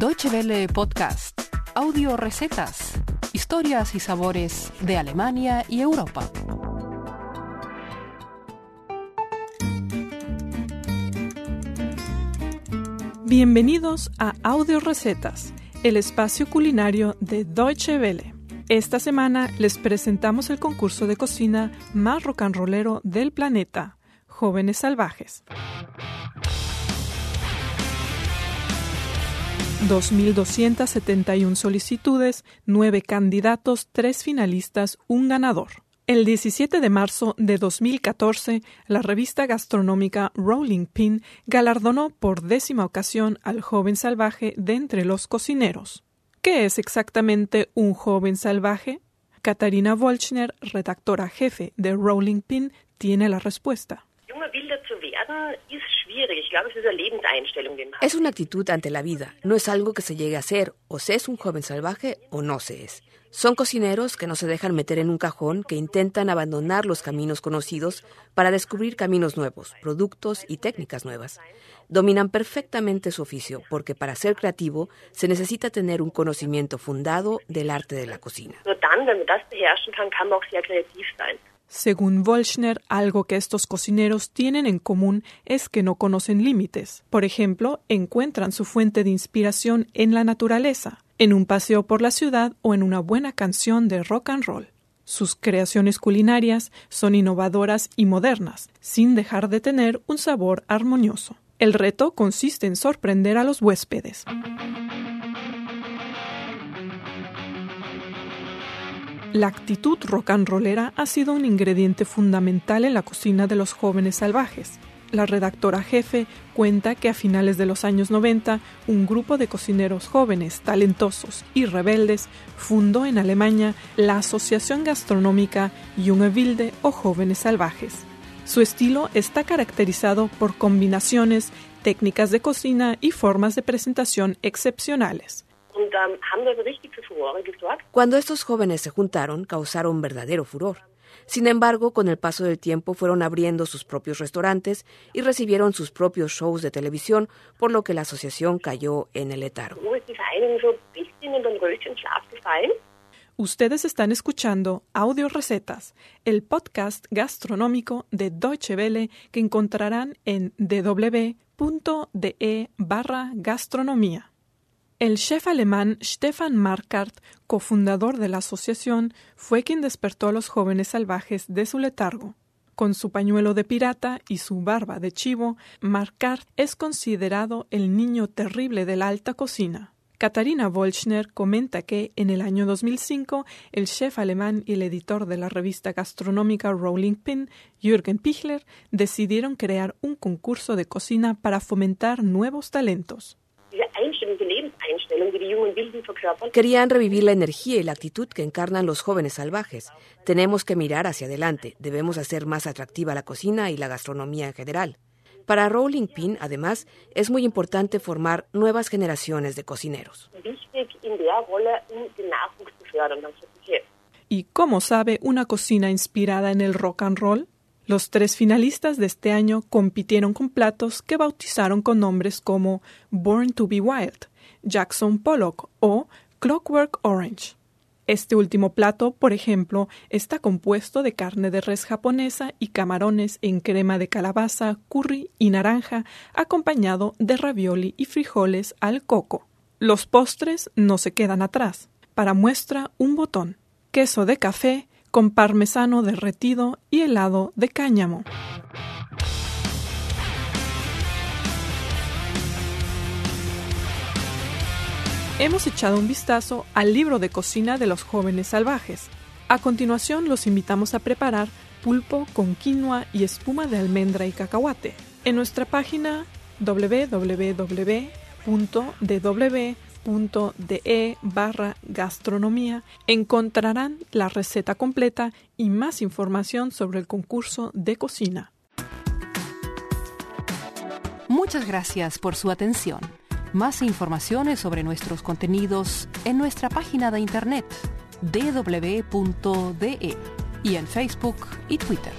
Deutsche Welle Podcast, audio recetas, historias y sabores de Alemania y Europa. Bienvenidos a Audio Recetas, el espacio culinario de Deutsche Welle. Esta semana les presentamos el concurso de cocina más rollero del planeta, Jóvenes Salvajes. 2.271 solicitudes, 9 candidatos, 3 finalistas, un ganador. El 17 de marzo de 2014, la revista gastronómica Rolling Pin galardonó por décima ocasión al joven salvaje de entre los cocineros. ¿Qué es exactamente un joven salvaje? Katarina Wolchner, redactora jefe de Rolling Pin, tiene la respuesta. Es una actitud ante la vida, no es algo que se llegue a ser, o se es un joven salvaje o no se es. Son cocineros que no se dejan meter en un cajón, que intentan abandonar los caminos conocidos para descubrir caminos nuevos, productos y técnicas nuevas. Dominan perfectamente su oficio, porque para ser creativo se necesita tener un conocimiento fundado del arte de la cocina. Según Wolschner, algo que estos cocineros tienen en común es que no conocen límites. Por ejemplo, encuentran su fuente de inspiración en la naturaleza, en un paseo por la ciudad o en una buena canción de rock and roll. Sus creaciones culinarias son innovadoras y modernas, sin dejar de tener un sabor armonioso. El reto consiste en sorprender a los huéspedes. La actitud rock and rollera ha sido un ingrediente fundamental en la cocina de los jóvenes salvajes. La redactora jefe cuenta que a finales de los años 90 un grupo de cocineros jóvenes, talentosos y rebeldes fundó en Alemania la Asociación Gastronómica Junge Wilde o Jóvenes Salvajes. Su estilo está caracterizado por combinaciones, técnicas de cocina y formas de presentación excepcionales. Cuando estos jóvenes se juntaron, causaron verdadero furor. Sin embargo, con el paso del tiempo fueron abriendo sus propios restaurantes y recibieron sus propios shows de televisión, por lo que la asociación cayó en el letargo. Ustedes están escuchando Audio Recetas, el podcast gastronómico de Deutsche Welle que encontrarán en www.de barra gastronomía. El chef alemán Stefan Markart, cofundador de la asociación, fue quien despertó a los jóvenes salvajes de su letargo. Con su pañuelo de pirata y su barba de chivo, Markart es considerado el niño terrible de la alta cocina. Katarina Wolchner comenta que en el año 2005 el chef alemán y el editor de la revista gastronómica Rolling Pin, Jürgen Pichler, decidieron crear un concurso de cocina para fomentar nuevos talentos. Querían revivir la energía y la actitud que encarnan los jóvenes salvajes. Tenemos que mirar hacia adelante, debemos hacer más atractiva la cocina y la gastronomía en general. Para Rolling Pin, además, es muy importante formar nuevas generaciones de cocineros. ¿Y cómo sabe una cocina inspirada en el rock and roll? Los tres finalistas de este año compitieron con platos que bautizaron con nombres como Born to be Wild, Jackson Pollock o Clockwork Orange. Este último plato, por ejemplo, está compuesto de carne de res japonesa y camarones en crema de calabaza, curry y naranja, acompañado de ravioli y frijoles al coco. Los postres no se quedan atrás. Para muestra, un botón, queso de café, con parmesano derretido y helado de cáñamo. Hemos echado un vistazo al libro de cocina de los jóvenes salvajes. A continuación los invitamos a preparar pulpo con quinoa y espuma de almendra y cacahuate. En nuestra página www.dw de barra gastronomía encontrarán la receta completa y más información sobre el concurso de cocina. Muchas gracias por su atención. Más informaciones sobre nuestros contenidos en nuestra página de internet www.de y en Facebook y Twitter.